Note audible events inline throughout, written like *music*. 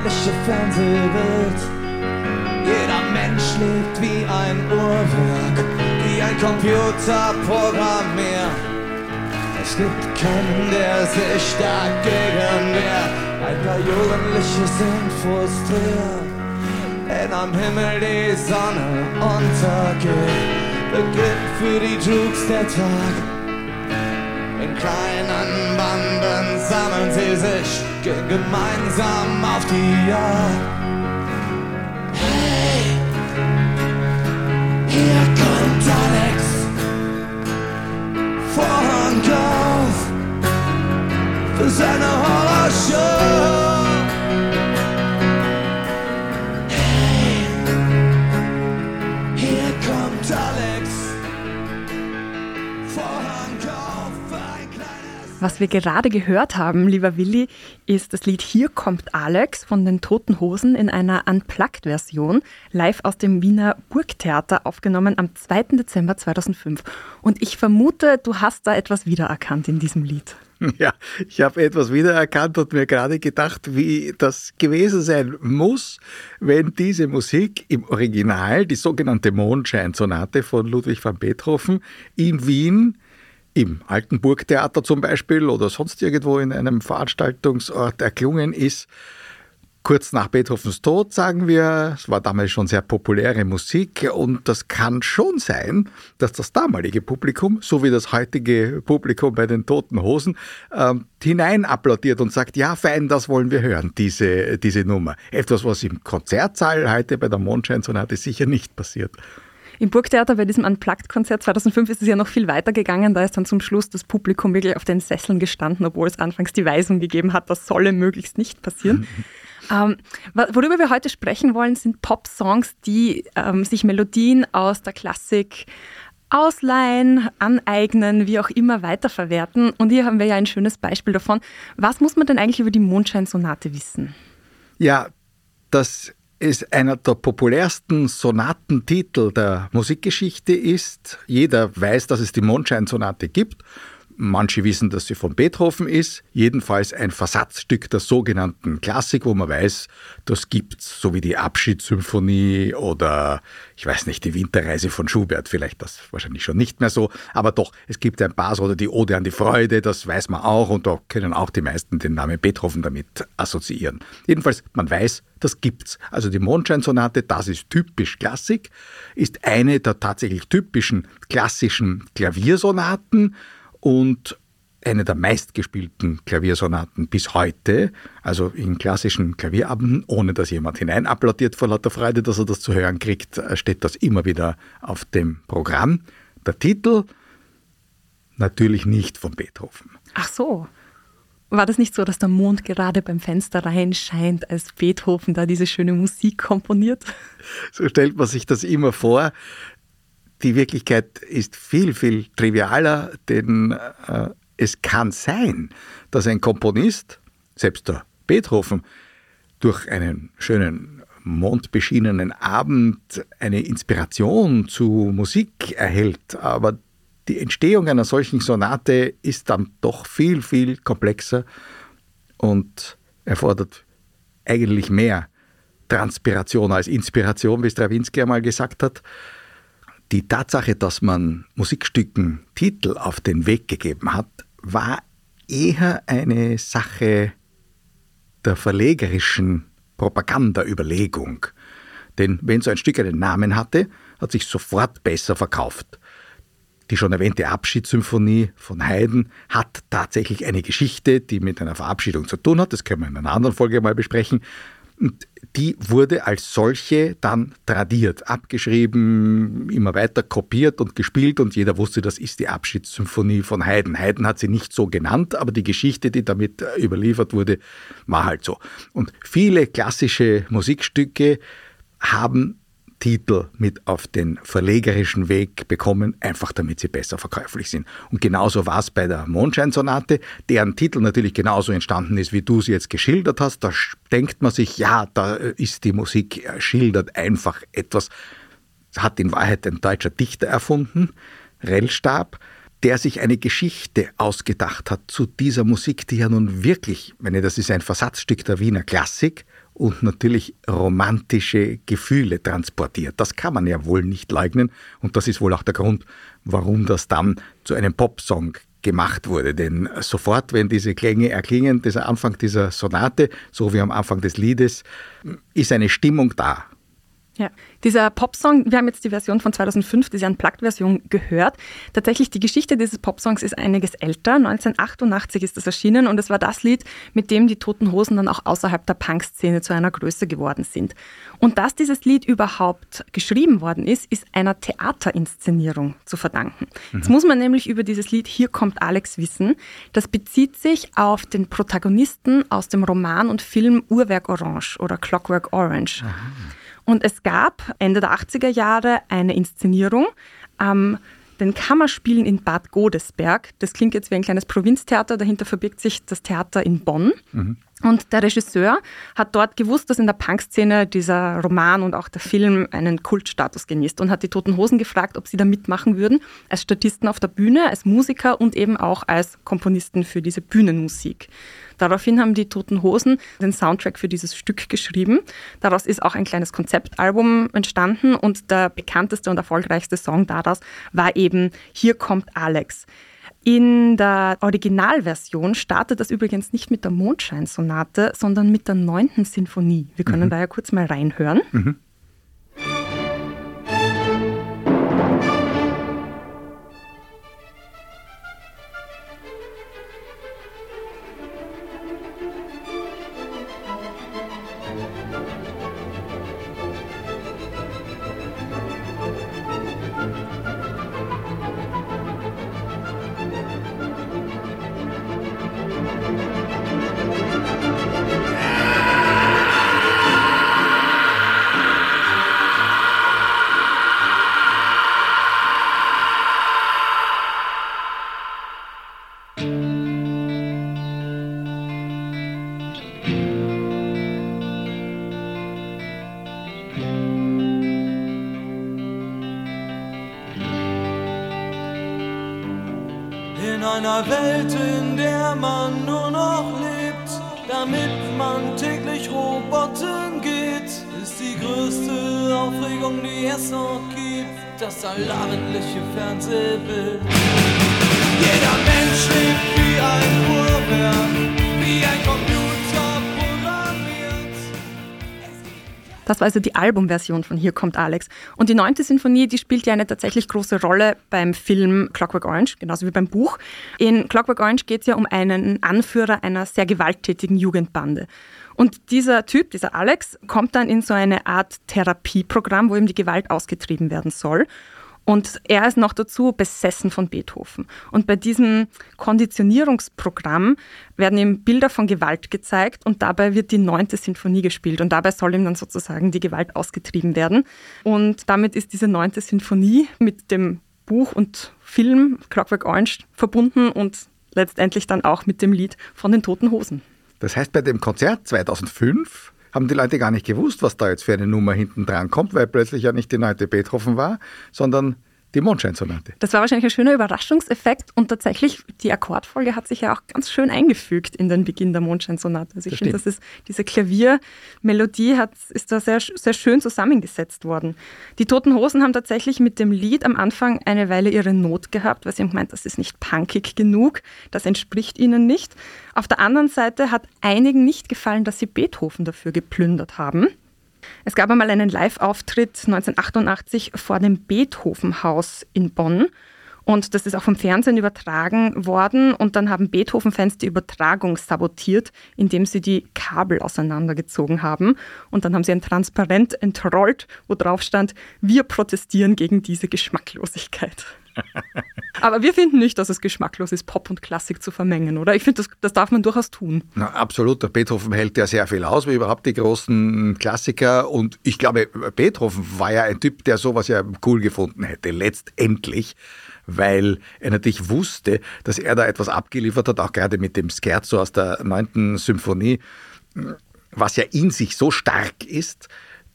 Allabendliche Fernsehbild. Jeder Mensch lebt wie ein Uhrwerk, wie ein Computer programmiert. Es gibt keinen, der sich dagegen wehrt. Ein paar Jugendliche sind frustriert wenn am Himmel die Sonne untergeht, beginnt für die Jukes der Tag. Banden sammeln sie sich, gehen gemeinsam auf die Jagd. Hey, hier kommt Alex, Vorhang auf für seine Horrorshow. Was wir gerade gehört haben, lieber Willi, ist das Lied Hier kommt Alex von den Toten Hosen in einer Unplugged-Version, live aus dem Wiener Burgtheater aufgenommen am 2. Dezember 2005. Und ich vermute, du hast da etwas wiedererkannt in diesem Lied. *laughs* Ja, ich habe etwas wiedererkannt und mir gerade gedacht, wie das gewesen sein muss, wenn diese Musik im Original, die sogenannte Mondscheinsonate von Ludwig van Beethoven, in Wien im Alten Burgtheater zum Beispiel oder sonst irgendwo in einem Veranstaltungsort erklungen ist. Kurz nach Beethovens Tod, sagen wir, es war damals schon sehr populäre Musik und das kann schon sein, dass das damalige Publikum, so wie das heutige Publikum bei den Toten Hosen, äh, hinein applaudiert und sagt, ja fein, das wollen wir hören, diese, diese Nummer. Etwas, was im Konzertsaal heute bei der Mondscheinsonate sicher nicht passiert. Im Burgtheater bei diesem Unplugged-Konzert 2005 ist es ja noch viel weiter gegangen. Da ist dann zum Schluss das Publikum wirklich auf den Sesseln gestanden, obwohl es anfangs die Weisung gegeben hat, das solle möglichst nicht passieren. *laughs* Ähm, worüber wir heute sprechen wollen, sind Pop-Songs, die ähm, sich Melodien aus der Klassik ausleihen, aneignen, wie auch immer weiterverwerten. Und hier haben wir ja ein schönes Beispiel davon. Was muss man denn eigentlich über die Mondscheinsonate wissen? Ja, das es einer der populärsten Sonatentitel der Musikgeschichte ist. Jeder weiß, dass es die Mondscheinsonate gibt Manche wissen, dass sie von Beethoven ist. Jedenfalls ein Versatzstück der sogenannten Klassik, wo man weiß, das gibt's, so wie die Abschiedssymphonie oder ich weiß nicht, die Winterreise von Schubert, vielleicht das wahrscheinlich schon nicht mehr so, aber doch, es gibt ein paar oder die Ode an die Freude, das weiß man auch und da können auch die meisten den Namen Beethoven damit assoziieren. Jedenfalls, man weiß, das gibt's. Also die Mondscheinsonate, das ist typisch Klassik, ist eine der tatsächlich typischen klassischen Klaviersonaten und eine der meistgespielten Klaviersonaten bis heute, also in klassischen Klavierabenden, ohne dass jemand hineinapplaudiert vor lauter Freude, dass er das zu hören kriegt, äh, steht das immer wieder auf dem Programm. Der Titel natürlich nicht von Beethoven. Ach so. War das nicht so, dass der Mond gerade beim Fenster reinscheint, als Beethoven da diese schöne Musik komponiert? So stellt man sich das immer vor. Die Wirklichkeit ist viel, viel trivialer, denn äh, es kann sein, dass ein Komponist, selbst der Beethoven, durch einen schönen mondbeschienenen Abend eine Inspiration zu Musik erhält, aber die Entstehung einer solchen Sonate ist dann doch viel, viel komplexer und erfordert eigentlich mehr Transpiration als Inspiration, wie Stravinsky einmal gesagt hat. Die Tatsache, dass man Musikstücken Titel auf den Weg gegeben hat, war eher eine Sache der verlegerischen Propagandaüberlegung. Denn wenn so ein Stück einen Namen hatte, hat sich sofort besser verkauft. Die schon erwähnte Abschiedssymphonie von Haydn hat tatsächlich eine Geschichte, die mit einer Verabschiedung zu tun hat. Das können wir in einer anderen Folge mal besprechen. Und die wurde als solche dann tradiert, abgeschrieben, immer weiter kopiert und gespielt und jeder wusste, das ist die Abschiedssymphonie von Haydn. Haydn hat sie nicht so genannt, aber die Geschichte, die damit äh, überliefert wurde, war halt so. Und viele klassische Musikstücke haben Titel mit auf den verlegerischen Weg bekommen, einfach damit sie besser verkäuflich sind. Und genauso war es bei der Mondscheinsonate, deren Titel natürlich genauso entstanden ist, wie du sie jetzt geschildert hast. Da denkt man sich, ja, da ist die Musik schildert einfach etwas, hat in Wahrheit ein deutscher Dichter erfunden, Rellstab, der sich eine Geschichte ausgedacht hat zu dieser Musik, die ja nun wirklich, meine, das ist ein Versatzstück der Wiener Klassik, und natürlich romantische Gefühle transportiert. Das kann man ja wohl nicht leugnen und das ist wohl auch der Grund, warum das dann zu einem Popsong gemacht wurde. Denn sofort, wenn diese Klänge erklingen, dieser Anfang dieser Sonate, so wie am Anfang des Liedes, ist eine Stimmung da. Ja, dieser Popsong, wir haben jetzt die Version von 2005, diese Unplugged-Version gehört. Tatsächlich, die Geschichte dieses Popsongs ist einiges älter. 1988 ist das erschienen und es war das Lied, mit dem die Toten Hosen dann auch außerhalb der Punk-Szene zu einer Größe geworden sind. Und dass dieses Lied überhaupt geschrieben worden ist, ist einer Theaterinszenierung zu verdanken. Mhm. Jetzt muss man nämlich über dieses Lied Hier kommt Alex wissen. Das bezieht sich auf den Protagonisten aus dem Roman und Film Uhrwerk Orange oder Clockwork Orange. Aha. Und es gab Ende der 80er Jahre eine Inszenierung am den Kammerspielen in Bad Godesberg. Das klingt jetzt wie ein kleines Provinztheater, dahinter verbirgt sich das Theater in Bonn. Mhm. Und der Regisseur hat dort gewusst, dass in der Punkszene dieser Roman und auch der Film einen Kultstatus genießt und hat die Toten Hosen gefragt, ob sie da mitmachen würden, als Statisten auf der Bühne, als Musiker und eben auch als Komponisten für diese Bühnenmusik. Daraufhin haben die Toten Hosen den Soundtrack für dieses Stück geschrieben. Daraus ist auch ein kleines Konzeptalbum entstanden und der bekannteste und erfolgreichste Song daraus war eben Hier kommt Alex. In der Originalversion startet das übrigens nicht mit der Mondscheinsonate, sondern mit der neunten Sinfonie. Wir können mhm. da ja kurz mal reinhören. Mhm. Einer Welt, in der man nur noch lebt, damit man täglich Roboten geht, ist die größte Aufregung, die es noch gibt, das allabendliche Fernsehbild. Jeder Mensch lebt wie ein Uhrwerk, Das war also die Albumversion von Hier kommt Alex. Und die neunte Sinfonie, die spielt ja eine tatsächlich große Rolle beim Film Clockwork Orange, genauso wie beim Buch. In Clockwork Orange geht es ja um einen Anführer einer sehr gewalttätigen Jugendbande. Und dieser Typ, dieser Alex, kommt dann in so eine Art Therapieprogramm, wo ihm die Gewalt ausgetrieben werden soll. Und er ist noch dazu besessen von Beethoven. Und bei diesem Konditionierungsprogramm werden ihm Bilder von Gewalt gezeigt und dabei wird die neunte Sinfonie gespielt. Und dabei soll ihm dann sozusagen die Gewalt ausgetrieben werden. Und damit ist diese neunte Sinfonie mit dem Buch und Film Clockwork Orange verbunden und letztendlich dann auch mit dem Lied von den Toten Hosen. Das heißt, bei dem Konzert 2005 haben die Leute gar nicht gewusst, was da jetzt für eine Nummer hinten dran kommt, weil plötzlich ja nicht die neunte Beethoven war, sondern die Mondscheinsonate. Das war wahrscheinlich ein schöner Überraschungseffekt und tatsächlich die Akkordfolge hat sich ja auch ganz schön eingefügt in den Beginn der Mondscheinsonate. Also ich finde, das ist diese Klaviermelodie hat, ist da sehr, sehr schön zusammengesetzt worden. Die Toten Hosen haben tatsächlich mit dem Lied am Anfang eine Weile ihre Not gehabt, weil sie haben gemeint, das ist nicht punkig genug, das entspricht ihnen nicht. Auf der anderen Seite hat einigen nicht gefallen, dass sie Beethoven dafür geplündert haben. Es gab einmal einen Live-Auftritt 1988 vor dem Beethoven-Haus in Bonn. Und das ist auch vom Fernsehen übertragen worden. Und dann haben Beethoven-Fans die Übertragung sabotiert, indem sie die Kabel auseinandergezogen haben. Und dann haben sie ein Transparent entrollt, wo drauf stand, wir protestieren gegen diese Geschmacklosigkeit. Aber wir finden nicht, dass es geschmacklos ist, Pop und Klassik zu vermengen, oder? Ich finde, das, das darf man durchaus tun. Na, absolut. Der Beethoven hält ja sehr viel aus, wie überhaupt die großen Klassiker. Und ich glaube, Beethoven war ja ein Typ, der sowas ja cool gefunden hätte, letztendlich weil er natürlich wusste, dass er da etwas abgeliefert hat, auch gerade mit dem Scherzo aus der 9. Symphonie, was ja in sich so stark ist,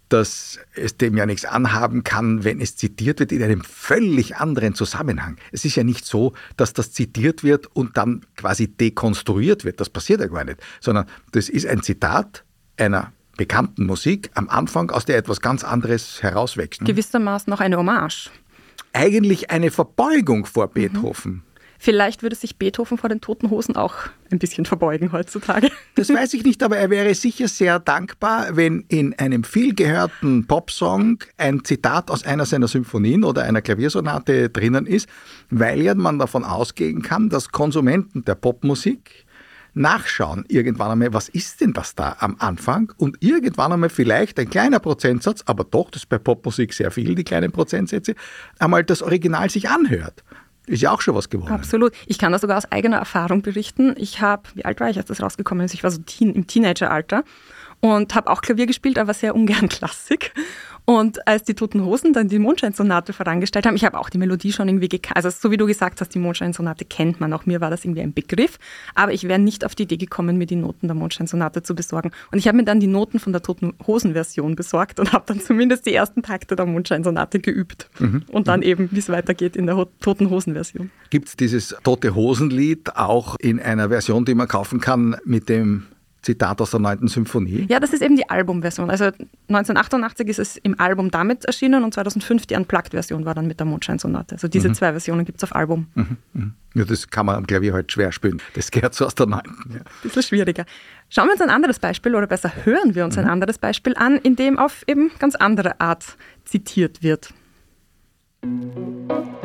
dass es dem ja nichts anhaben kann, wenn es zitiert wird in einem völlig anderen Zusammenhang. Es ist ja nicht so, dass das zitiert wird und dann quasi dekonstruiert wird. Das passiert ja gar nicht, sondern das ist ein Zitat einer bekannten Musik am Anfang, aus der etwas ganz anderes herauswächst. Gewissermaßen noch eine Hommage. Eigentlich eine Verbeugung vor Beethoven. Mhm. Vielleicht würde sich Beethoven vor den toten Hosen auch ein bisschen verbeugen heutzutage. Das weiß ich nicht, aber er wäre sicher sehr dankbar, wenn in einem vielgehörten Popsong ein Zitat aus einer seiner Symphonien oder einer Klaviersonate drinnen ist, weil ja man davon ausgehen kann, dass Konsumenten der Popmusik nachschauen irgendwann einmal, was ist denn das da am Anfang und irgendwann einmal vielleicht ein kleiner Prozentsatz, aber doch, das ist bei Popmusik sehr viel, die kleinen Prozentsätze, einmal das Original sich anhört. Ist ja auch schon was geworden. Absolut. Ich kann das sogar aus eigener Erfahrung berichten. Ich habe, wie alt war ich, als das rausgekommen ist? Ich war so teen, im Teenageralter und habe auch Klavier gespielt, aber sehr ungern *laughs* Klassik. Und als die Toten Hosen dann die Mondscheinsonate vorangestellt haben, ich habe auch die Melodie schon irgendwie gekannt. Also so wie du gesagt hast, die Mondscheinsonate kennt man. Auch mir war das irgendwie ein Begriff. Aber ich wäre nicht auf die Idee gekommen, mir die Noten der Mondscheinsonate zu besorgen. Und ich habe mir dann die Noten von der Toten Hosen Version besorgt und habe dann zumindest die ersten Takte der Mondscheinsonate geübt. Mhm. Und dann mhm. eben, wie es weitergeht in der Toten Hosen Version. Gibt es dieses Tote Hosen Lied auch in einer Version, die man kaufen kann mit dem Zitat aus der 9. Symphonie? Ja, das ist eben die Albumversion. Also 1988 ist es im Album damit erschienen und 2005 die Unplugged-Version war dann mit der Mondscheinsonate. Also diese mhm. zwei Versionen gibt es auf Album. Mhm. Mhm. Ja, das kann man am Klavier halt schwer spielen. Das gehört so aus der 9. Ja. *laughs* Bisschen schwieriger. Schauen wir uns ein anderes Beispiel oder besser hören wir uns ein mhm. anderes Beispiel an, in dem auf eben ganz andere Art zitiert wird. Cheers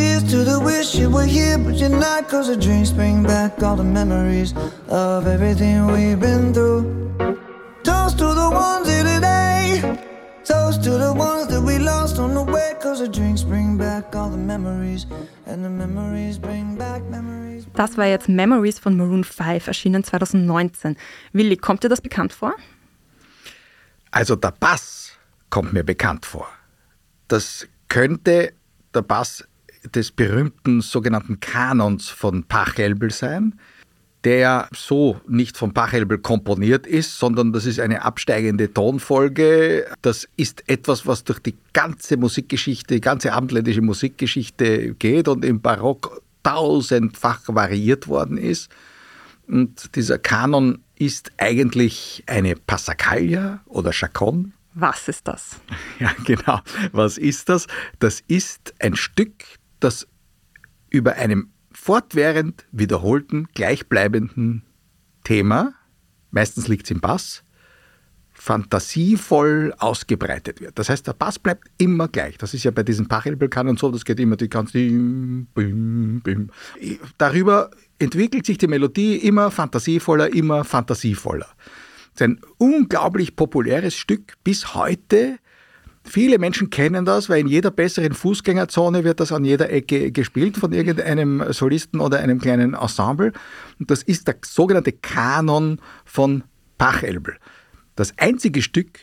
Cheers to the wish you were here, but you're not. Cause the drinks bring back all the memories of everything we've been through. Toast to the ones here today. Toast to the ones that we lost on the way. Cause the drinks bring back all the memories. And the memories bring back memories. Das war jetzt Memories von Maroon 5, erschienen 2019. Willi, kommt dir das bekannt vor? Also der Bass kommt mir bekannt vor. Das könnte der Bass des berühmten sogenannten Kanons von Pachelbel sein, der so nicht von Pachelbel komponiert ist, sondern das ist eine absteigende Tonfolge. Das ist etwas, was durch die ganze Musikgeschichte, die ganze abendländische Musikgeschichte geht und im Barock tausendfach variiert worden ist. Und dieser Kanon ist eigentlich eine Passacaglia oder Chacon. Was ist das? *laughs* Ja, genau. Was ist das? Das ist ein Stück, das über einem fortwährend wiederholten, gleichbleibenden Thema, meistens liegt es im Bass, fantasievoll ausgebreitet wird. Das heißt, der Bass bleibt immer gleich. Das ist ja bei diesen Pachelbelkannen so, das geht immer die ganze. Darüber entwickelt sich die Melodie immer fantasievoller, immer fantasievoller. Es ist ein unglaublich populäres Stück bis heute. Viele Menschen kennen das, weil in jeder besseren Fußgängerzone wird das an jeder Ecke gespielt von irgendeinem Solisten oder einem kleinen Ensemble. Und das ist der sogenannte Kanon von Pachelbel. Das einzige Stück,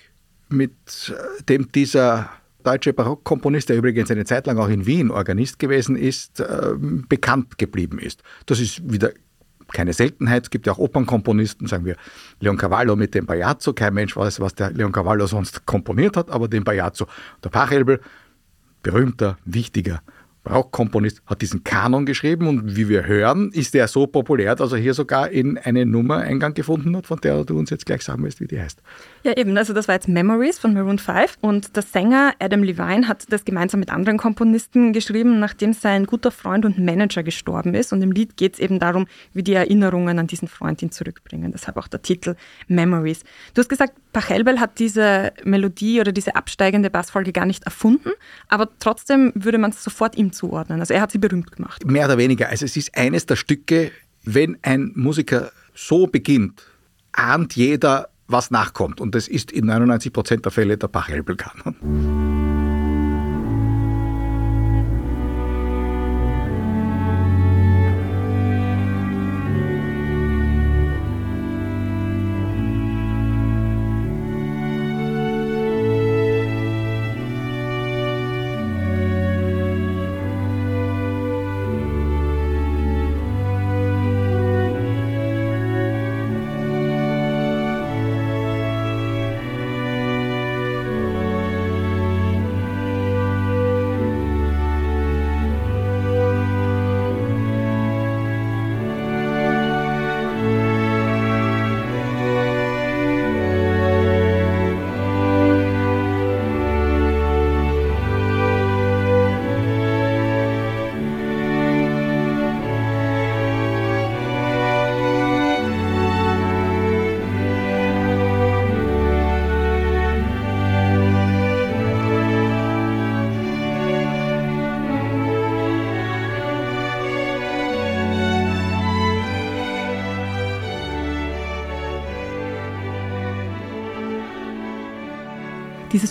mit äh, dem dieser deutsche Barockkomponist, der übrigens eine Zeit lang auch in Wien Organist gewesen ist, äh, bekannt geblieben ist. Das ist wieder keine Seltenheit. Es gibt ja auch Opernkomponisten, sagen wir Leon Cavallo mit dem Bajazzo. Kein Mensch weiß, was der Leon Cavallo sonst komponiert hat, aber den Bajazzo. Der Pachelbel, berühmter, wichtiger Barockkomponist, hat diesen Kanon geschrieben und wie wir hören, ist er so populär, dass er hier sogar in eine Nummer Eingang gefunden hat, von der du uns jetzt gleich sagen willst, wie die heißt. Ja, eben. Also das war jetzt Memories von Maroon 5 und der Sänger Adam Levine hat das gemeinsam mit anderen Komponisten geschrieben, nachdem sein guter Freund und Manager gestorben ist. Und im Lied geht es eben darum, wie die Erinnerungen an diesen Freund ihn zurückbringen. Deshalb auch der Titel Memories. Du hast gesagt, Pachelbel hat diese Melodie oder diese absteigende Bassfolge gar nicht erfunden, aber trotzdem würde man es sofort ihm zuordnen. Also er hat sie berühmt gemacht. Mehr oder weniger. Also es ist eines der Stücke, wenn ein Musiker so beginnt, ahnt jeder, was nachkommt. Und das ist in 99 Prozent der Fälle der Pachelbel-Kanon.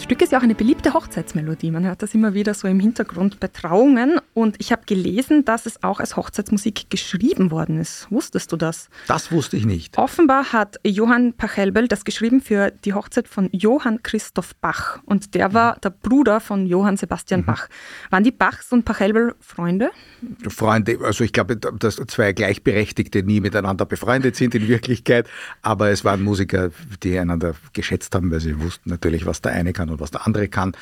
Stück ist ja auch eine beliebte Hochzeitsmelodie. Man hört das immer wieder so im Hintergrund bei Trauungen. Und ich habe gelesen, dass es auch als Hochzeitsmusik geschrieben worden ist. Wusstest du das? Das wusste ich nicht. Offenbar hat Johann Pachelbel das geschrieben für die Hochzeit von Johann Christoph Bach. Und der war der Bruder von Johann Sebastian mhm. Bach. Waren die Bachs und Pachelbel Freunde? Freunde, also ich glaube, dass zwei Gleichberechtigte nie miteinander befreundet sind in Wirklichkeit. Aber es waren Musiker, die einander geschätzt haben, weil sie wussten natürlich, was der eine kann und was der andere kann.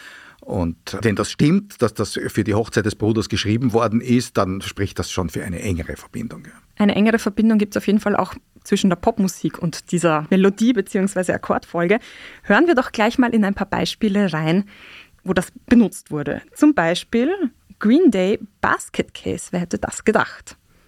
Und wenn das stimmt, dass das für die Hochzeit des Bruders geschrieben worden ist, dann spricht das schon für eine engere Verbindung. Eine engere Verbindung gibt es auf jeden Fall auch zwischen der Popmusik und dieser Melodie bzw. Akkordfolge. Hören wir doch gleich mal in ein paar Beispiele rein, wo das benutzt wurde. Zum Beispiel Green Day Basket Case. Wer hätte das gedacht?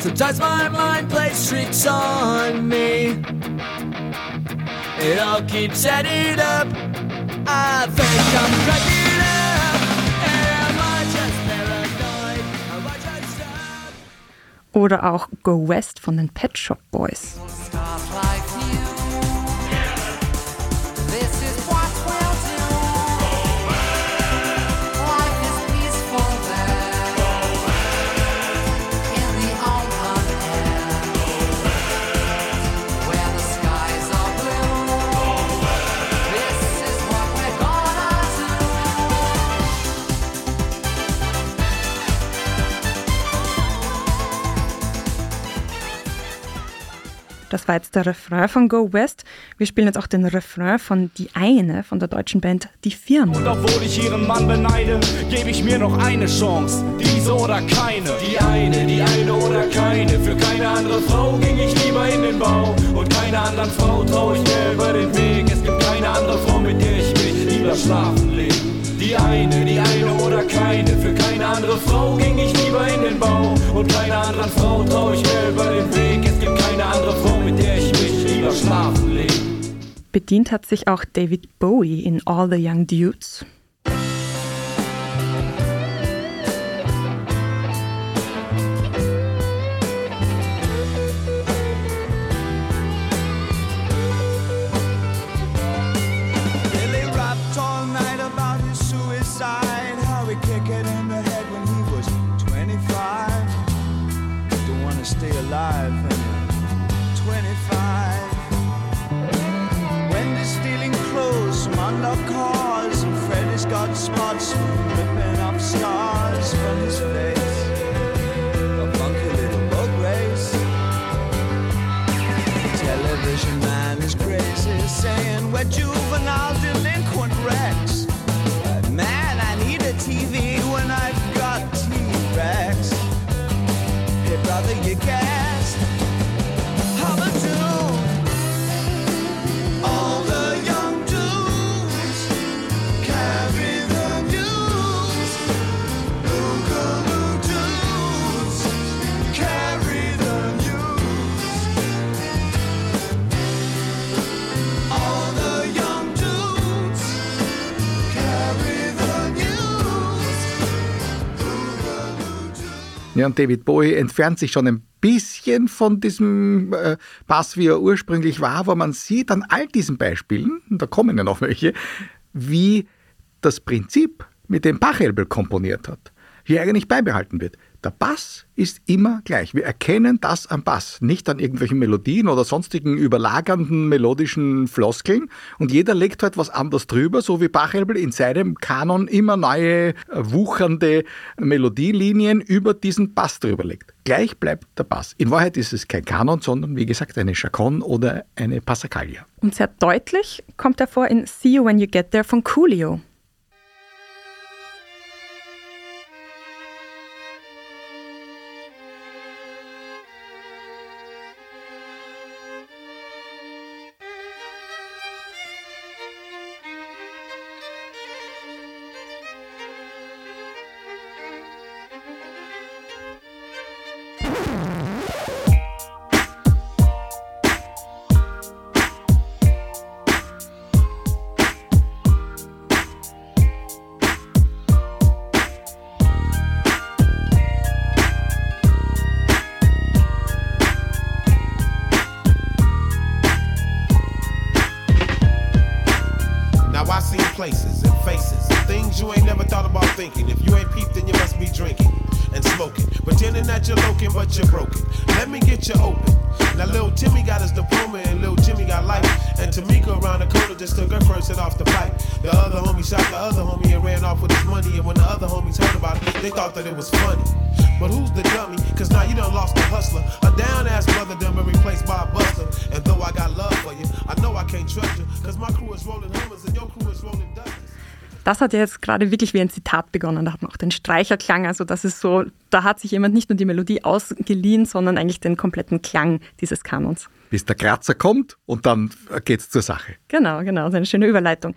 Sometimes my mind plays tricks on me. It all keeps adding up. I think I'm cracking up. Am I just paranoid? Am I just? Oder auch Go West von den Pet Shop Boys. Das war jetzt der Refrain von Go West. Wir spielen jetzt auch den Refrain von Die eine von der deutschen Band Die Firma. Und obwohl ich ihren Mann beneide, gebe ich mir noch eine Chance. Diese oder keine. Die eine, die eine oder keine. Für keine andere Frau ging ich lieber in den Bau. Und keiner anderen Frau traue ich mehr über den Weg. Es gibt keine andere Frau, mit der ich mich lieber schlafen lege. Die eine, die eine oder keine. Für keine andere Frau ging ich lieber in den Bau. Und keiner anderen Frau traue ich mehr über den Weg. Es gibt keine andere Frau, mit der ich mich lieber schlafen lege. Bedient hat sich auch David Bowie in All the Young Dudes. Saying we're Ja, und David Bowie entfernt sich schon ein bisschen von diesem äh, Bass, wie er ursprünglich war, aber man sieht an all diesen Beispielen, und da kommen ja noch welche, wie das Prinzip, mit dem Pachelbel komponiert hat, hier eigentlich beibehalten wird. Der Bass ist immer gleich. Wir erkennen das am Bass, nicht an irgendwelchen Melodien oder sonstigen überlagernden melodischen Floskeln. Und jeder legt halt was anderes drüber, so wie Pachelbel in seinem Kanon immer neue, äh, wuchernde Melodielinien über diesen Bass drüber legt. Gleich bleibt der Bass. In Wahrheit ist es kein Kanon, sondern wie gesagt eine Chaconne oder eine Passacaglia. Und sehr deutlich kommt er vor in See You When You Get There von Coolio. Now I seen places and faces and things you ain't never thought about thinking. If you ain't peeped, then you must be drinking and smoking. Pretending that you're looking, but you're broken. Let me get you open. Now little Timmy got his diploma and little Jimmy got life. And Tamika around the corner just took her first hit off the pipe. The other homie shot the other homie and ran off with his money. And when the other homies heard about it, they thought that it was funny. But who's the dummy? Cause now you done lost the hustler. A down ass brother done been replaced by a buster. And though I got love for you, I know I can't trust you. Cause my crew is rolling Hummers and your crew is rolling Dusters. Das hat ja jetzt gerade wirklich wie ein Zitat begonnen. Da hat man auch den Streicherklang. Also das ist so, da hat sich jemand nicht nur die Melodie ausgeliehen, sondern eigentlich den kompletten Klang dieses Kanons. Bis der Kratzer kommt und dann geht's zur Sache. Genau, genau, das ist eine schöne Überleitung.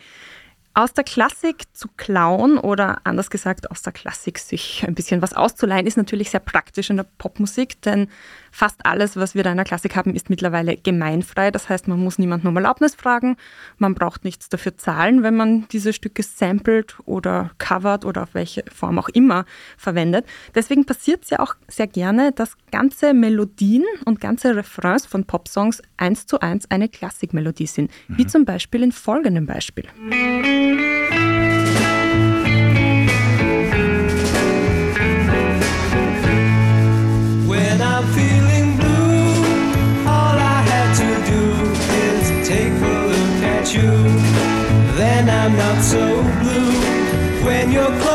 Aus der Klassik zu klauen oder anders gesagt aus der Klassik sich ein bisschen was auszuleihen, ist natürlich sehr praktisch in der Popmusik, denn fast alles, was wir da in der Klassik haben, ist mittlerweile gemeinfrei. Das heißt, man muss niemanden um Erlaubnis fragen, man braucht nichts dafür zahlen, wenn man diese Stücke samplet oder covert oder auf welche Form auch immer verwendet. Deswegen passiert es ja auch sehr gerne, dass ganze Melodien und ganze Refrains von Popsongs eins zu eins eine Klassikmelodie sind, wie zum Beispiel in folgendem Beispiel. When I'm not so blue. When you're close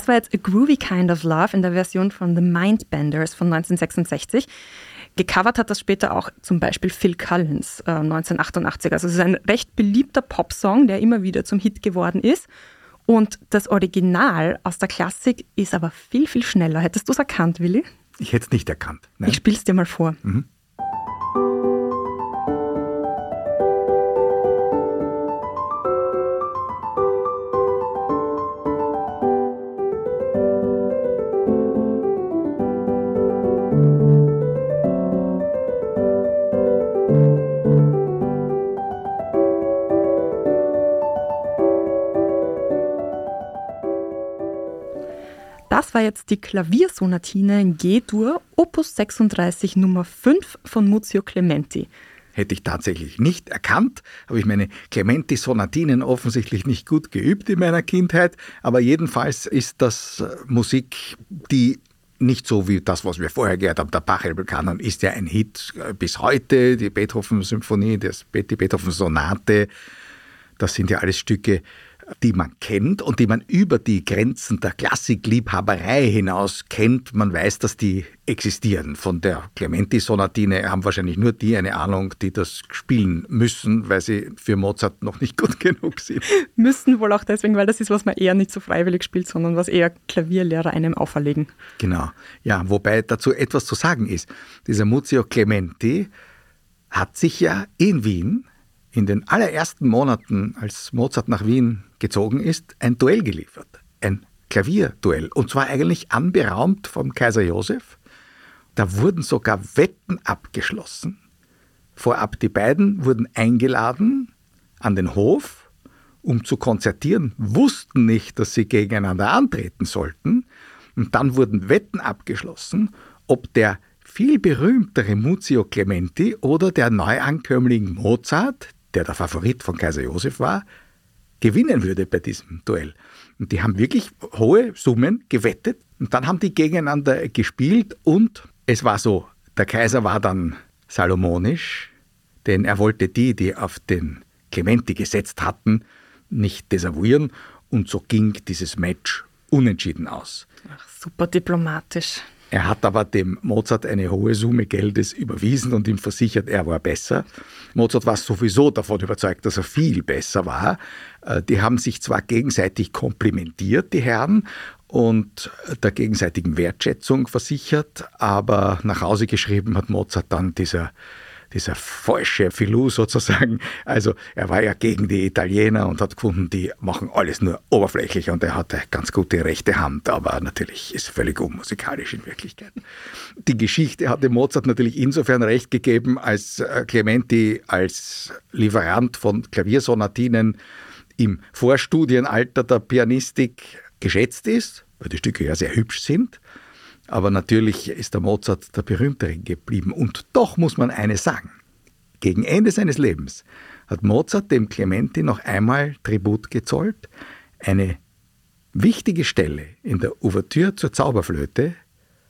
Das war jetzt A Groovy Kind of Love in der Version von The Mindbenders von 1966. Gecovert hat das später auch zum Beispiel Phil Collins äh, 1988. Also es ist ein recht beliebter Popsong, der immer wieder zum Hit geworden ist. Und das Original aus der Klassik ist aber viel, viel schneller. Hättest du es erkannt, Willi? Ich hätte es nicht erkannt. Nein. Ich spiel's dir mal vor. Das war jetzt die Klaviersonatine in G-Dur, Opus 36 Nummer 5 von Muzio Clementi. Hätte ich tatsächlich nicht erkannt, habe ich meine Clementi-Sonatinen offensichtlich nicht gut geübt in meiner Kindheit, aber jedenfalls ist das äh, Musik, die nicht so wie das, was wir vorher gehört haben, der Pachelbel-Kanon ist ja ein Hit äh, bis heute, die Beethoven-Symphonie, die Beethoven-Sonate, das sind ja alles Stücke, die man kennt und die man über die Grenzen der Klassikliebhaberei hinaus kennt. Man weiß, dass die existieren. Von der Clementi-Sonatine haben wahrscheinlich nur die eine Ahnung, die das spielen müssen, weil sie für Mozart noch nicht *laughs* gut genug sind. Müssen wohl auch deswegen, weil das ist, was man eher nicht so freiwillig spielt, sondern was eher Klavierlehrer einem auferlegen. Genau. Ja, wobei dazu etwas zu sagen ist. Dieser Muzio Clementi hat sich ja in Wien in den allerersten Monaten, als Mozart nach Wien gezogen ist, ein Duell geliefert. Ein Klavierduell. Und zwar eigentlich anberaumt vom Kaiser Josef. Da wurden sogar Wetten abgeschlossen. Vorab, die beiden wurden eingeladen an den Hof, um zu konzertieren, wussten nicht, dass sie gegeneinander antreten sollten. Und dann wurden Wetten abgeschlossen, ob der viel berühmtere Muzio Clementi oder der Neuankömmling Mozart, der der Favorit von Kaiser Josef war, gewinnen würde bei diesem Duell. Und die haben wirklich hohe Summen gewettet und dann haben die gegeneinander gespielt und es war so, der Kaiser war dann salomonisch, denn er wollte die, die auf den Clementi gesetzt hatten, nicht desavouieren und so ging dieses Match unentschieden aus. Ach, super diplomatisch. Er hat aber dem Mozart eine hohe Summe Geldes überwiesen und ihm versichert, er war besser. Mozart war sowieso davon überzeugt, dass er viel besser war. Äh, Die haben sich zwar gegenseitig komplimentiert, die Herren, und der gegenseitigen Wertschätzung versichert, aber nach Hause geschrieben hat Mozart dann dieser dieser falsche Filou sozusagen. Also er war ja gegen die Italiener und hat gefunden, die machen alles nur oberflächlich und er hatte ganz gute rechte Hand, aber natürlich ist völlig unmusikalisch in Wirklichkeit. Die Geschichte hatte Mozart natürlich insofern recht gegeben, als äh, Clementi als Lieferant von Klaviersonatinen im Vorstudienalter der Pianistik geschätzt ist, weil die Stücke ja sehr hübsch sind. Aber natürlich ist der Mozart der berühmtere geblieben. Und doch muss man eines sagen. Gegen Ende seines Lebens hat Mozart dem Clementi noch einmal Tribut gezollt. Eine wichtige Stelle in der Ouvertüre zur Zauberflöte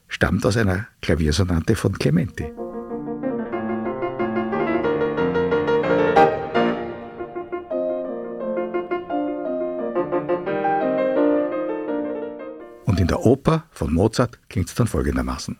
stammt aus einer Klaviersonate von Clementi. In der Oper von Mozart klingt es dann folgendermaßen.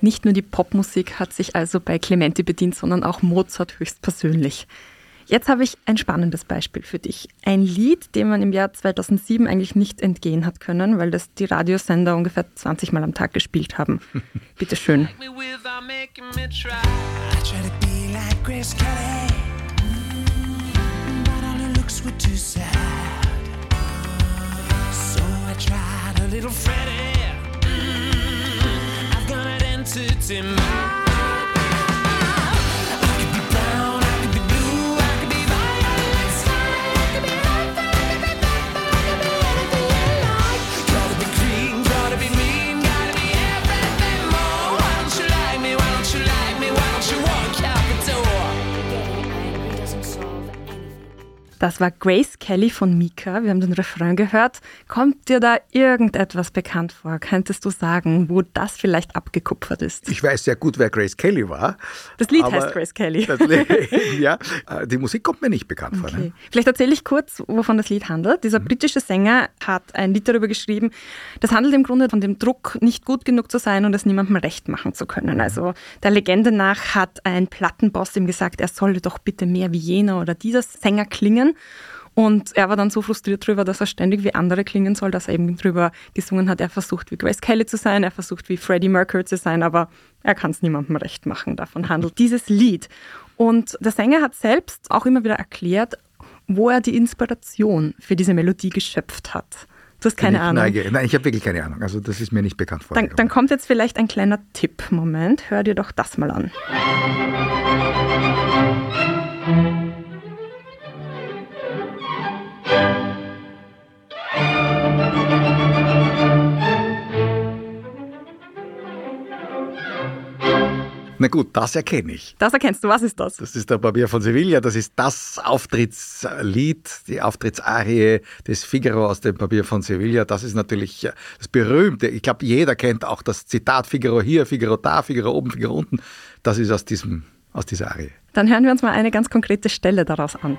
Nicht nur die Popmusik hat sich also bei Clementi bedient, sondern auch Mozart höchstpersönlich. Jetzt habe ich ein spannendes Beispiel für dich. Ein Lied, dem man im Jahr 2007 eigentlich nicht entgehen hat können, weil das die Radiosender ungefähr 20 Mal am Tag gespielt haben. *laughs* Bitte schön. Little Freddy, I've got an entity mind. Das war Grace Kelly von Mika. Wir haben den Refrain gehört. Kommt dir da irgendetwas bekannt vor? Könntest du sagen, wo das vielleicht abgekupfert ist? Ich weiß sehr gut, wer Grace Kelly war. Das Lied heißt Grace Kelly. Lied, *laughs* ja, äh, die Musik kommt mir nicht bekannt vor. Okay. Ne? Vielleicht erzähle ich kurz, wovon das Lied handelt. Dieser britische Sänger hat ein Lied darüber geschrieben, das handelt im Grunde von dem Druck, nicht gut genug zu sein und es niemandem recht machen zu können. Also der Legende nach hat ein Plattenboss ihm gesagt, er solle doch bitte mehr wie jener oder dieser Sänger klingen. Und er war dann so frustriert darüber, dass er ständig wie andere klingen soll, dass er eben drüber gesungen hat, er versucht wie Grace Kelly zu sein, er versucht wie Freddie Mercury zu sein, aber er kann es niemandem recht machen. Davon handelt dieses Lied. Und der Sänger hat selbst auch immer wieder erklärt, wo er die Inspiration für diese Melodie geschöpft hat. Du hast keine ich Ahnung. Neige. Nein, ich habe wirklich keine Ahnung. Also das ist mir nicht bekannt Dann, vorgekommen. dann kommt jetzt vielleicht ein kleiner Tipp. Moment, hör dir doch das mal an. Na gut, das erkenne ich. Das erkennst du, was ist das? Das ist der Barbier von Sevilla, das ist das Auftrittslied, die Auftrittsarie des Figaro aus dem Barbier von Sevilla. Das ist natürlich äh, das berühmte. Ich glaube, jeder kennt auch das Zitat Figaro hier, Figaro da, Figaro oben, Figaro unten. Das ist aus, diesem, aus dieser Arie. Dann hören wir uns mal eine ganz konkrete Stelle daraus an.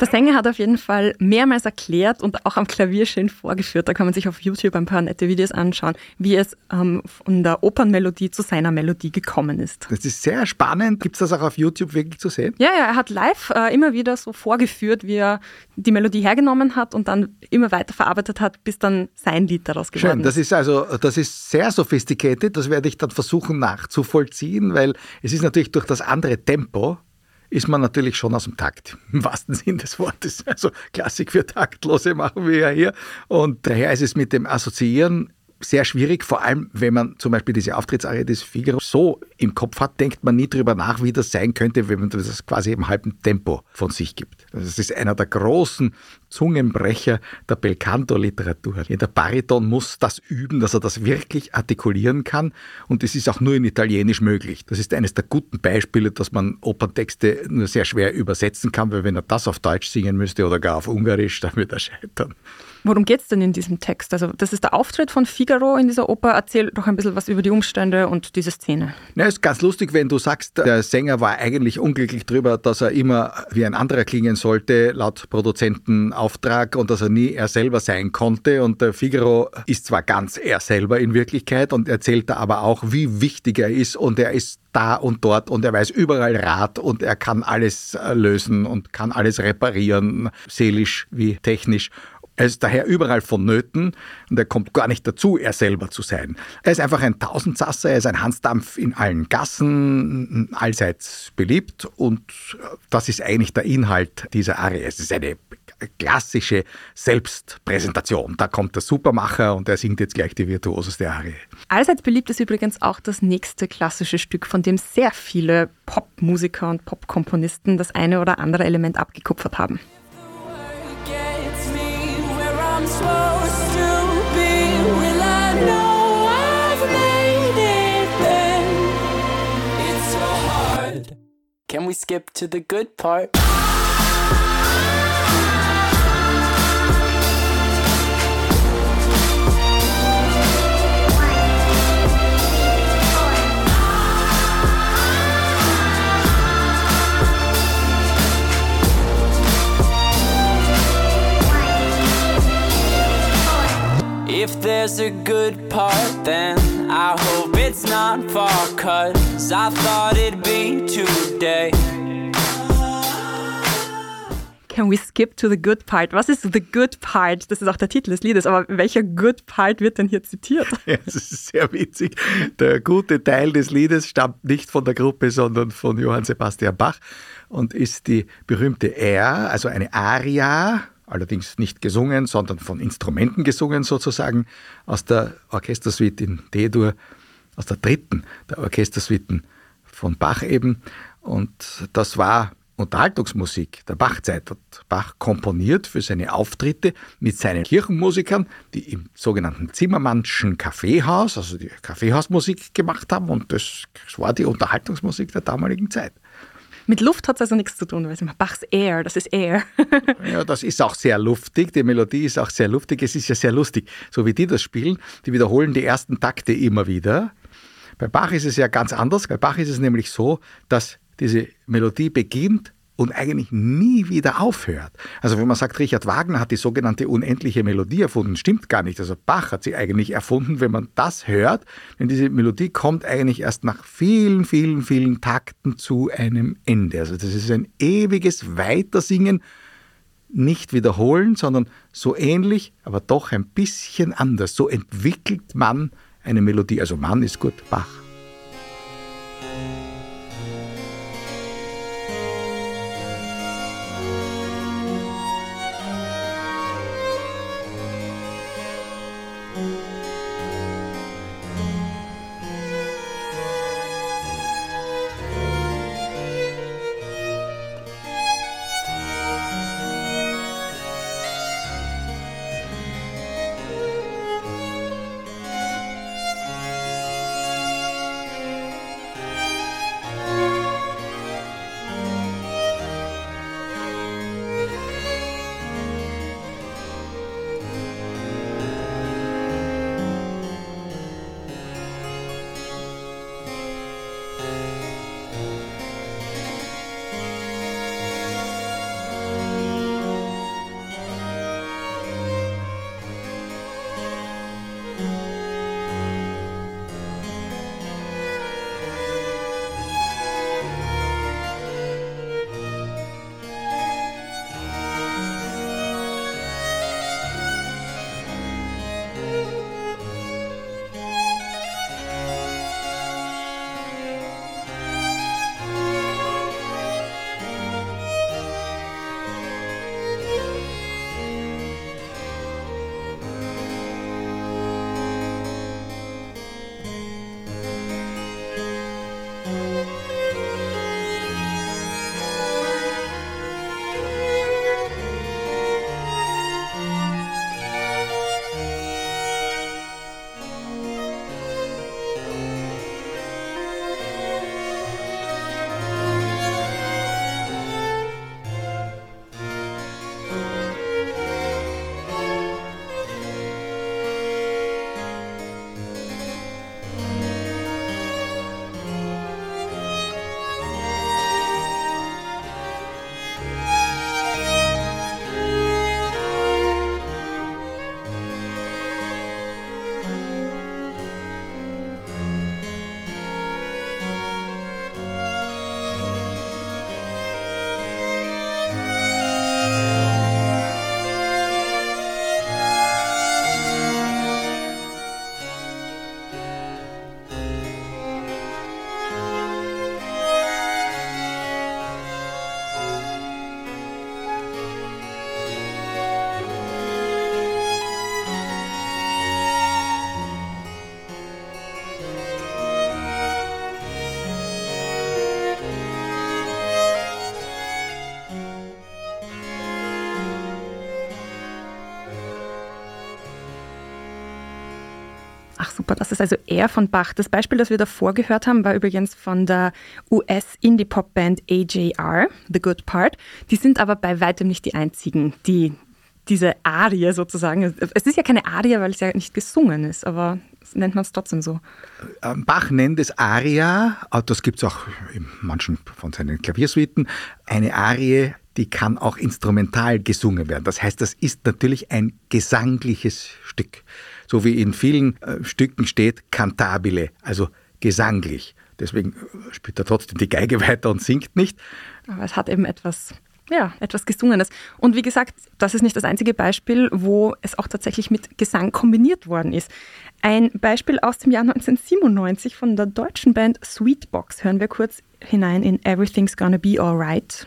Der Sänger hat auf jeden Fall mehrmals erklärt und auch am Klavier schön vorgeführt. Da kann man sich auf YouTube ein paar nette Videos anschauen, wie es ähm, von der Opernmelodie zu seiner Melodie gekommen ist. Das ist sehr spannend. Gibt es das auch auf YouTube wirklich zu sehen? Ja, ja, er hat live äh, immer wieder so vorgeführt, wie er die Melodie hergenommen hat und dann immer weiter verarbeitet hat, bis dann sein Lied daraus geworden Schön, das ist also, das ist sehr sophisticated, das werde ich dann versuchen nachzuvollziehen, weil es ist natürlich durch das andere Tempo, ist man natürlich schon aus dem Takt, *laughs* im wahrsten Sinn des Wortes. Also Klassik für Taktlose machen wir ja hier. Und daher ist es mit dem Assoziieren sehr schwierig, vor allem wenn man zum Beispiel diese Auftrittsarie des Figaro so im Kopf hat, denkt man nie drüber nach, wie das sein könnte, wenn man das quasi im halben Tempo von sich gibt. Das ist einer der großen Zungenbrecher der Belcanto-Literatur. Der Bariton muss das üben, dass er das wirklich artikulieren kann und es ist auch nur in Italienisch möglich. Das ist eines der guten Beispiele, dass man Operntexte nur sehr schwer übersetzen kann, weil wenn er das auf Deutsch singen müsste oder gar auf Ungarisch, dann wird er scheitern. Worum geht es denn in diesem Text? Also, das ist der Auftritt von Figaro in dieser Oper. Erzähl doch ein bisschen was über die Umstände und diese Szene. Na, ist ganz lustig, wenn du sagst, der Sänger war eigentlich unglücklich darüber, dass er immer wie ein anderer klingen sollte, laut Produzentenauftrag, und dass er nie er selber sein konnte. Und der Figaro ist zwar ganz er selber in Wirklichkeit und erzählt da aber auch, wie wichtig er ist und er ist da und dort und er weiß überall Rat und er kann alles äh, lösen und kann alles reparieren, seelisch wie technisch. Er ist daher überall vonnöten und er kommt gar nicht dazu, er selber zu sein. Er ist einfach ein Tausendsasser, er ist ein Hansdampf in allen Gassen, allseits beliebt und das ist eigentlich der Inhalt dieser Arie. Es ist eine klassische Selbstpräsentation. Da kommt der Supermacher und er singt jetzt gleich die virtuoseste Arie. Allseits beliebt ist übrigens auch das nächste klassische Stück, von dem sehr viele Popmusiker und Popkomponisten das eine oder andere Element abgekupfert haben. Can we skip to the good part? There's a good part, then I hope it's not far cut. 'cause I thought it'd be today. Can we skip to the good part? Was ist the good part? Das ist auch der Titel des Liedes, aber welcher good part wird denn hier zitiert? *laughs* Ja, das ist sehr witzig. Der gute Teil des Liedes stammt nicht von der Gruppe, sondern von Johann Sebastian Bach und ist die berühmte Air, also eine Aria, allerdings nicht gesungen, sondern von Instrumenten gesungen sozusagen, aus der Orchestersuite in D-Dur, aus der dritten der Orchestersuiten von Bach eben. Und das war Unterhaltungsmusik der Bachzeit. Hat Bach komponiert für seine Auftritte mit seinen Kirchenmusikern, die im sogenannten Zimmermannschen Kaffeehaus, also die Kaffeehausmusik gemacht haben. Und das war die Unterhaltungsmusik der damaligen Zeit. Mit Luft hat es also nichts zu tun, weil es immer Bachs Air, das ist Air. *laughs* Ja, das ist auch sehr luftig. Die Melodie ist auch sehr luftig. Es ist ja sehr lustig. So wie die das spielen, die wiederholen die ersten Takte immer wieder. Bei Bach ist es ja ganz anders. Bei Bach ist es nämlich so, dass diese Melodie beginnt und eigentlich nie wieder aufhört. Also wenn man sagt, Richard Wagner hat die sogenannte unendliche Melodie erfunden, stimmt gar nicht. Also Bach hat sie eigentlich erfunden, wenn man das hört, denn diese Melodie kommt eigentlich erst nach vielen, vielen, vielen Takten zu einem Ende. Also das ist ein ewiges Weitersingen, nicht wiederholen, sondern so ähnlich, aber doch ein bisschen anders. So entwickelt man eine Melodie. Also Mann ist gut, Bach. Das ist also er von Bach. Das Beispiel, das wir davor gehört haben, war übrigens von der US-Indie-Pop-Band AJR, The Good Part. Die sind aber bei weitem nicht die einzigen, die diese Arie sozusagen, es ist ja keine Arie, weil es ja nicht gesungen ist, aber nennt man es trotzdem so. Ähm, Bach nennt es Aria, äh, das gibt es auch in manchen von seinen Klaviersuiten. Eine Arie, die kann auch instrumental gesungen werden. Das heißt, das ist natürlich ein gesangliches Stück. So wie in vielen äh, Stücken steht cantabile, also gesanglich. Deswegen äh, spielt er trotzdem die Geige *laughs* weiter und singt nicht. Aber es hat eben etwas ja, etwas Gesungenes. Und wie gesagt, das ist nicht das einzige Beispiel, wo es auch tatsächlich mit Gesang kombiniert worden ist. Ein Beispiel aus dem Jahr 1997 von der deutschen Band Sweetbox. Hören wir kurz hinein in Everything's Gonna Be Alright.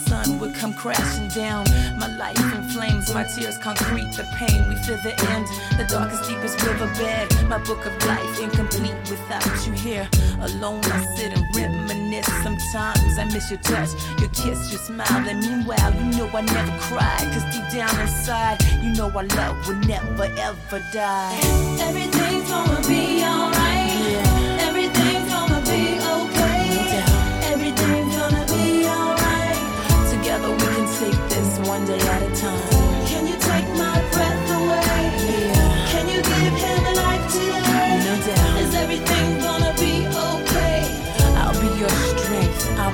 sun would come crashing down? My life in flames, my tears concrete, the pain. We feel the end, the darkest, deepest riverbed. My book of life incomplete without you here. Alone, I sit and reminisce. Sometimes I miss your touch, your kiss, your smile. And meanwhile, you know I never cried. Cause deep down inside, you know our love will never ever die. Everything's gonna be alright.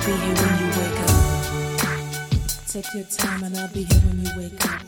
Be here when you wake up. Take your time and I'll be here when you wake up.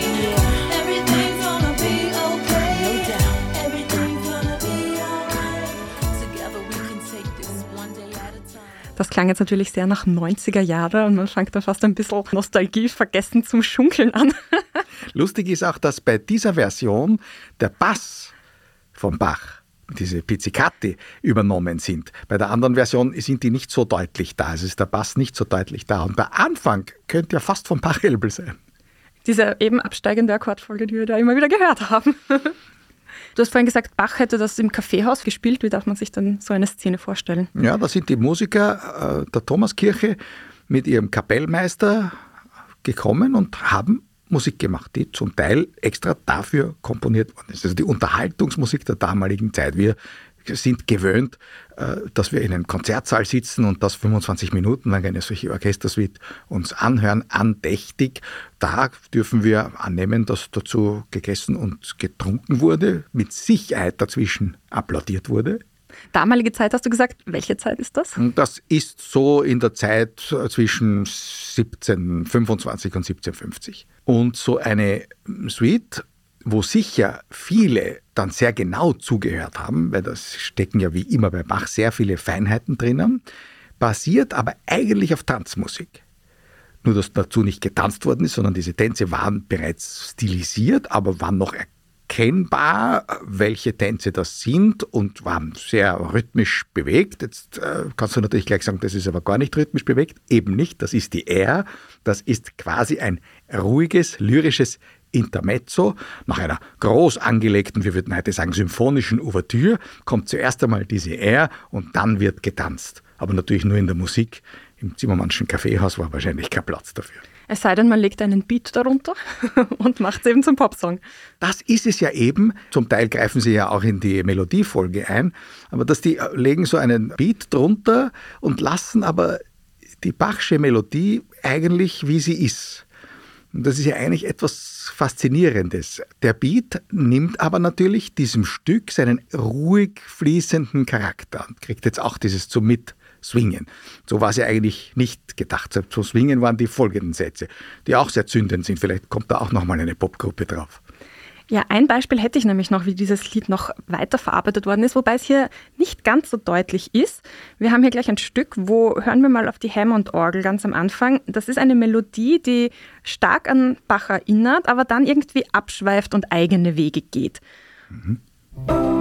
Das klang jetzt natürlich sehr nach 90er Jahre und man fängt da fast ein bisschen Nostalgie vergessen zum Schunkeln an. *laughs* Lustig ist auch, dass bei dieser Version der Bass von Bach, diese Pizzicati, übernommen sind. Bei der anderen Version sind die nicht so deutlich da. Es ist der Bass nicht so deutlich da. Und der Anfang könnte ja fast von Pachelbel sein. Diese eben absteigende Akkordfolge, die wir da immer wieder gehört haben. *laughs* Du hast vorhin gesagt, Bach hätte das im Kaffeehaus gespielt. Wie darf man sich dann so eine Szene vorstellen? Ja, da sind die Musiker äh, der Thomaskirche mit ihrem Kapellmeister gekommen und haben Musik gemacht, die zum Teil extra dafür komponiert worden ist. Also die Unterhaltungsmusik der damaligen Zeit. Wir sind gewöhnt, äh, dass wir in einem Konzertsaal sitzen und das 25 Minuten lang eine solche Orchestersuite uns anhören, andächtig. Da dürfen wir annehmen, dass dazu gegessen und getrunken wurde, mit Sicherheit dazwischen applaudiert wurde. Damalige Zeit hast du gesagt. Welche Zeit ist das? Das ist so in der Zeit äh, zwischen 1725 und 1750. Und so eine Suite, wo sicher viele dann sehr genau zugehört haben, weil das stecken ja wie immer bei Bach sehr viele Feinheiten drinnen, basiert aber eigentlich auf Tanzmusik. Nur, dass dazu nicht getanzt worden ist, sondern diese Tänze waren bereits stilisiert, aber waren noch erkennbar, welche Tänze das sind und waren sehr rhythmisch bewegt. Jetzt äh, kannst du natürlich gleich sagen, das ist aber gar nicht rhythmisch bewegt. Eben nicht, das ist die R. Das ist quasi ein ruhiges, lyrisches Intermezzo. Nach einer groß angelegten, wir würden heute sagen, symphonischen Ouvertüre kommt zuerst einmal diese R und dann wird getanzt. Aber natürlich nur in der Musik. Im Zimmermannschen Kaffeehaus war wahrscheinlich kein Platz dafür. Es sei denn, man legt einen Beat darunter *laughs* und macht es eben zum Popsong. Das ist es ja eben. Zum Teil greifen sie ja auch in die Melodiefolge ein. Aber dass die legen so einen Beat drunter und lassen aber die Bachsche Melodie eigentlich wie sie ist. Und das ist ja eigentlich etwas Faszinierendes. Der Beat nimmt aber natürlich diesem Stück seinen ruhig fließenden Charakter und kriegt jetzt auch dieses zum Mitswingen. So war es ja eigentlich nicht gedacht. Zum Swingen waren die folgenden Sätze, die auch sehr zündend sind. Vielleicht kommt da auch nochmal eine Popgruppe drauf. Ja, ein Beispiel hätte ich nämlich noch, wie dieses Lied noch weiterverarbeitet worden ist, wobei es hier nicht ganz so deutlich ist. Wir haben hier gleich ein Stück, wo hören wir mal auf die Hammond-Orgel ganz am Anfang. Das ist eine Melodie, die stark an Bach erinnert, aber dann irgendwie abschweift und eigene Wege geht. We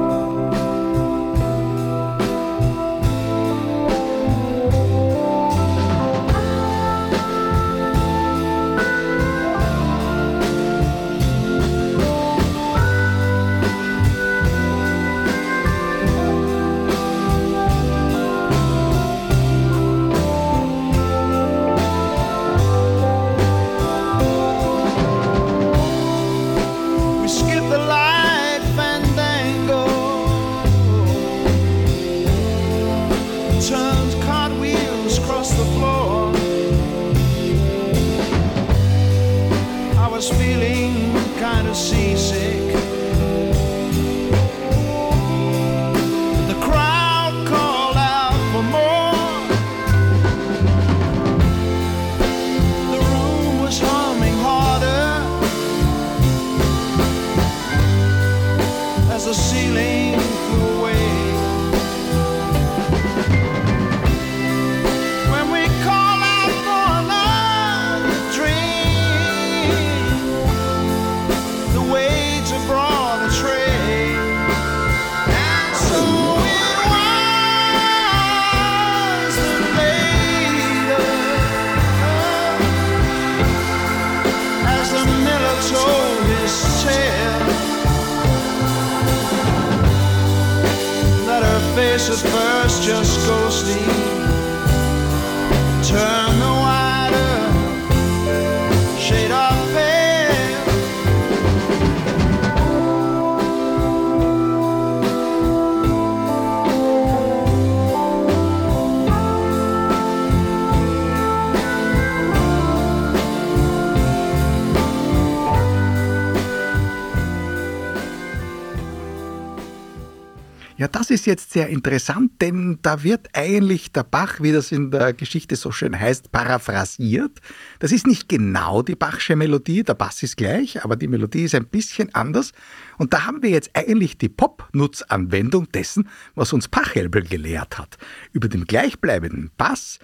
Ja, das ist jetzt sehr interessant, denn da wird eigentlich der Bach, wie das in der Geschichte so schön heißt, paraphrasiert. Das ist nicht genau die Bachsche Melodie, der Bass ist gleich, aber die Melodie ist ein bisschen anders. Und da haben wir jetzt eigentlich die Pop-Nutzanwendung dessen, was uns Pachelbel gelehrt hat. Über den gleichbleibenden Bass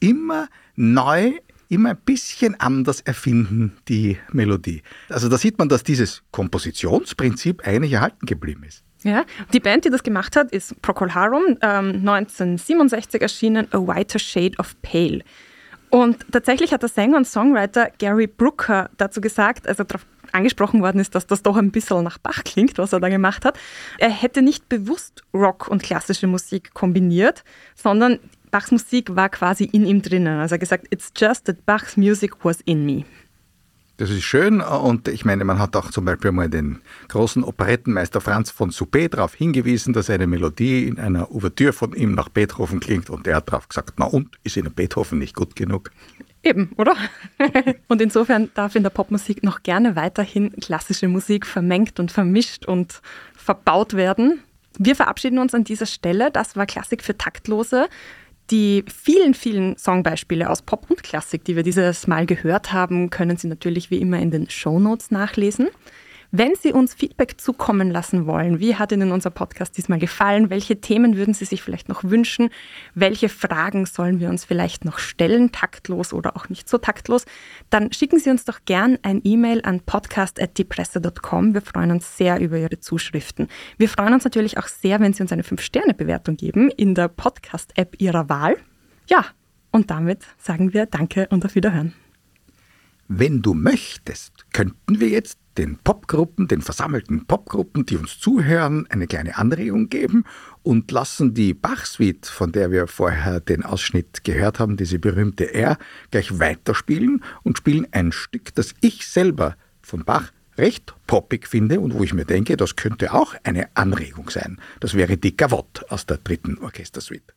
immer neu immer ein bisschen anders erfinden, die Melodie. Also da sieht man, dass dieses Kompositionsprinzip eigentlich erhalten geblieben ist. Ja, die Band, die das gemacht hat, ist Procol Harum, ähm, 1967 erschienen, A Whiter Shade of Pale. Und tatsächlich hat der Sänger und Songwriter Gary Brooker dazu gesagt, also darauf angesprochen worden ist, dass das doch ein bisschen nach Bach klingt, was er da gemacht hat. Er hätte nicht bewusst Rock und klassische Musik kombiniert, sondern Bachs Musik war quasi in ihm drinnen. Also er hat gesagt, it's just that Bach's music was in me. Das ist schön und ich meine, man hat auch zum Beispiel mal den großen Operettenmeister Franz von Suppé darauf hingewiesen, dass eine Melodie in einer Ouvertüre von ihm nach Beethoven klingt und er hat darauf gesagt, na und, ist Ihnen Beethoven nicht gut genug? Eben, oder? *laughs* und insofern darf in der Popmusik noch gerne weiterhin klassische Musik vermengt und vermischt und verbaut werden. Wir verabschieden uns an dieser Stelle. Das war Klassik für Taktlose. Die vielen, vielen Songbeispiele aus Pop und Klassik, die wir dieses Mal gehört haben, können Sie natürlich wie immer in den Shownotes nachlesen. Wenn Sie uns Feedback zukommen lassen wollen, wie hat Ihnen unser Podcast diesmal gefallen? Welche Themen würden Sie sich vielleicht noch wünschen? Welche Fragen sollen wir uns vielleicht noch stellen, taktlos oder auch nicht so taktlos? Dann schicken Sie uns doch gern ein E-Mail an podcast.diepresse.com. Wir freuen uns sehr über Ihre Zuschriften. Wir freuen uns natürlich auch sehr, wenn Sie uns eine 5-Sterne-Bewertung geben in der Podcast-App Ihrer Wahl. Ja, und damit sagen wir Danke und auf Wiederhören. Wenn du möchtest, könnten wir jetzt den Popgruppen, den versammelten Popgruppen, die uns zuhören, eine kleine Anregung geben und lassen die Bach-Suite, von der wir vorher den Ausschnitt gehört haben, diese berühmte R, gleich weiterspielen und spielen ein Stück, das ich selber von Bach recht poppig finde und wo ich mir denke, das könnte auch eine Anregung sein. Das wäre die Gavotte aus der dritten Orchestersuite.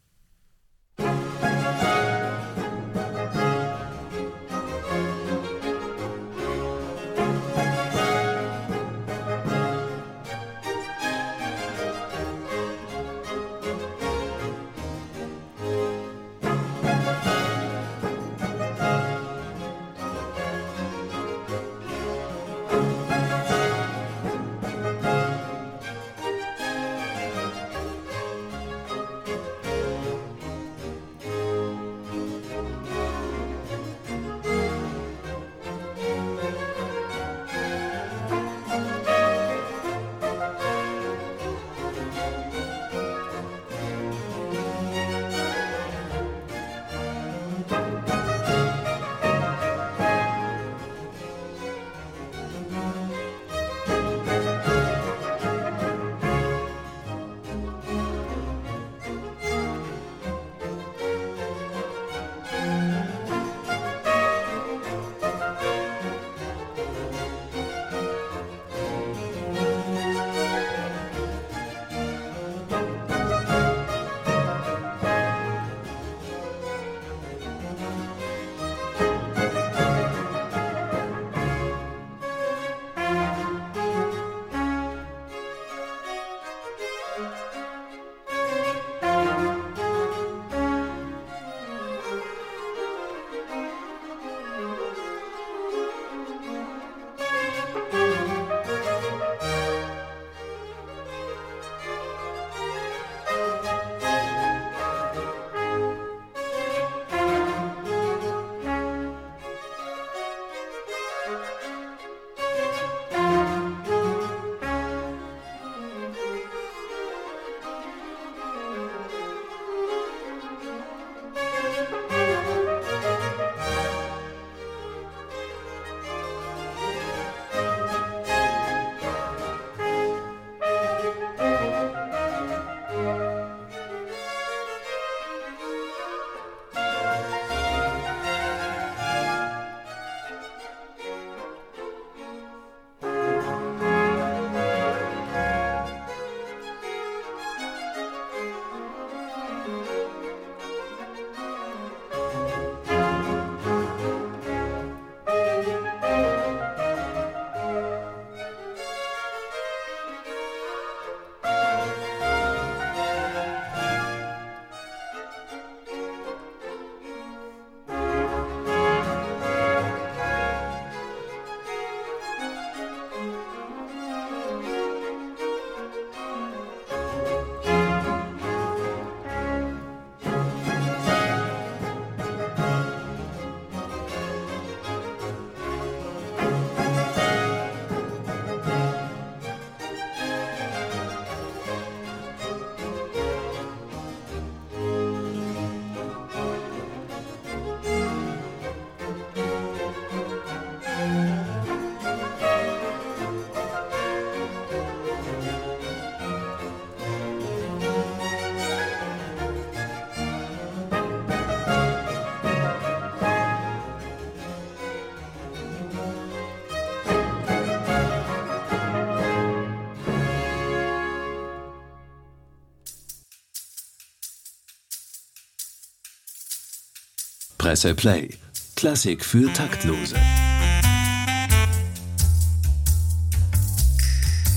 Presse Play. Klassik für Taktlose.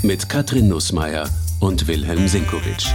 Mit Katrin Nussmeier und Wilhelm Sinkowitsch.